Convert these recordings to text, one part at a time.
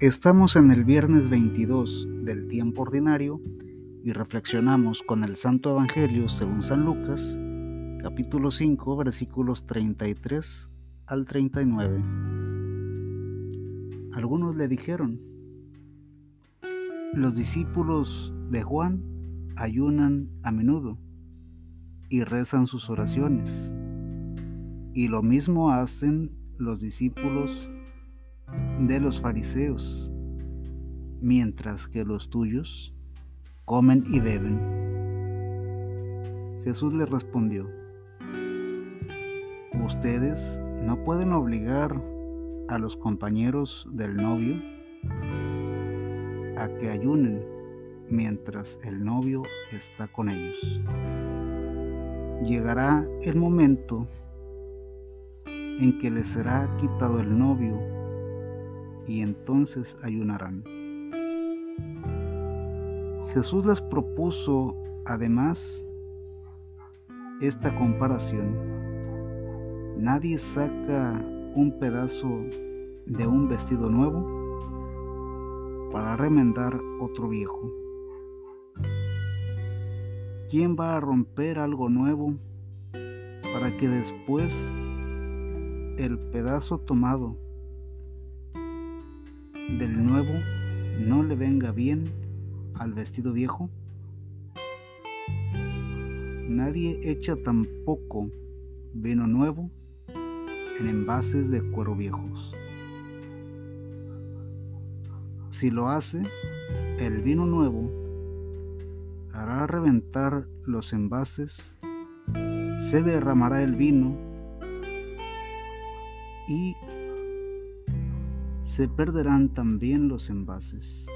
Estamos en el viernes 22 del tiempo ordinario y reflexionamos con el Santo Evangelio según San Lucas, capítulo 5, versículos 33 al 39. Algunos le dijeron, los discípulos de Juan ayunan a menudo y rezan sus oraciones, y lo mismo hacen los discípulos de los fariseos, mientras que los tuyos comen y beben. Jesús les respondió, ustedes no pueden obligar a los compañeros del novio a que ayunen mientras el novio está con ellos. Llegará el momento en que les será quitado el novio y entonces ayunarán. Jesús les propuso además esta comparación. Nadie saca un pedazo de un vestido nuevo para remendar otro viejo. ¿Quién va a romper algo nuevo para que después el pedazo tomado del nuevo no le venga bien al vestido viejo? Nadie echa tampoco vino nuevo en envases de cuero viejos. Si lo hace, el vino nuevo hará reventar los envases, se derramará el vino y se perderán también los envases.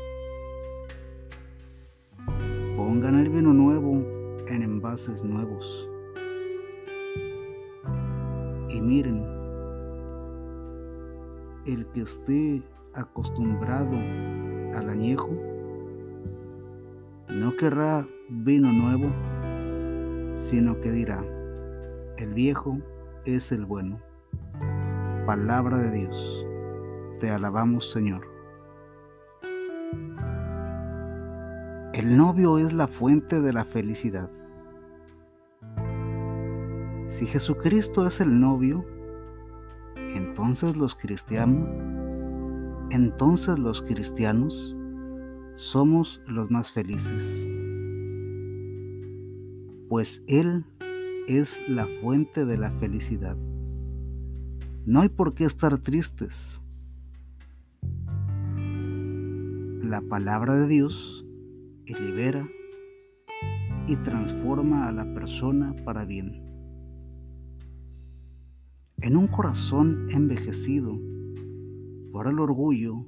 Pongan el vino nuevo en envases nuevos. Y miren, el que esté acostumbrado al añejo, no querrá vino nuevo, sino que dirá, el viejo es el bueno. Palabra de Dios. Te alabamos, Señor. El novio es la fuente de la felicidad. Si Jesucristo es el novio, entonces los cristianos, entonces los cristianos somos los más felices. Pues Él es la fuente de la felicidad. No hay por qué estar tristes La palabra de Dios libera y transforma a la persona para bien. En un corazón envejecido por el orgullo,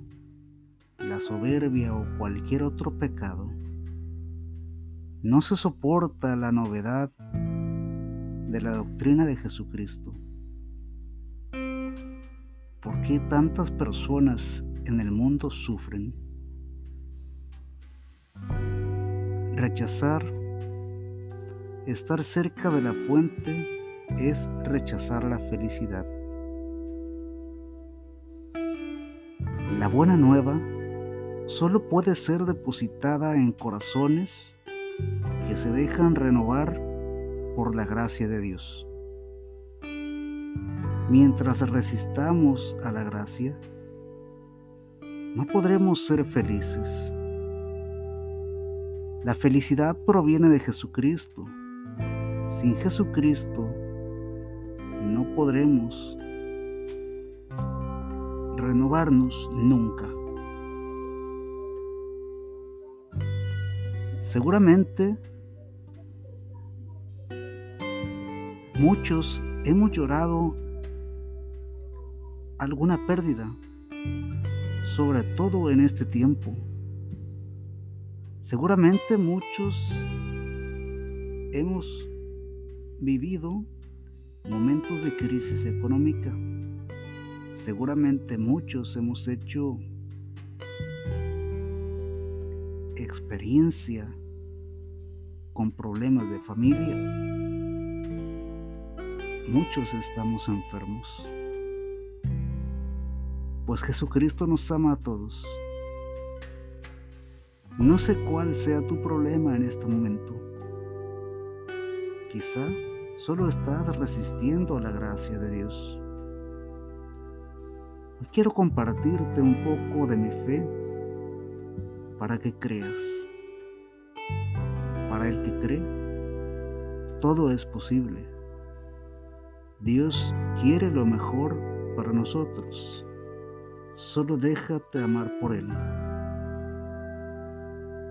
la soberbia o cualquier otro pecado, no se soporta la novedad de la doctrina de Jesucristo. ¿Por qué tantas personas en el mundo sufren? Rechazar, estar cerca de la fuente es rechazar la felicidad. La buena nueva solo puede ser depositada en corazones que se dejan renovar por la gracia de Dios. Mientras resistamos a la gracia, no podremos ser felices. La felicidad proviene de Jesucristo. Sin Jesucristo no podremos renovarnos nunca. Seguramente muchos hemos llorado alguna pérdida, sobre todo en este tiempo. Seguramente muchos hemos vivido momentos de crisis económica. Seguramente muchos hemos hecho experiencia con problemas de familia. Muchos estamos enfermos. Pues Jesucristo nos ama a todos No sé cuál sea tu problema en este momento. Quizá solo estás resistiendo a la gracia de Dios. quiero compartirte un poco de mi fe para que creas. Para el que cree, todo es posible. Dios quiere lo mejor para nosotros. Solo déjate amar por Él.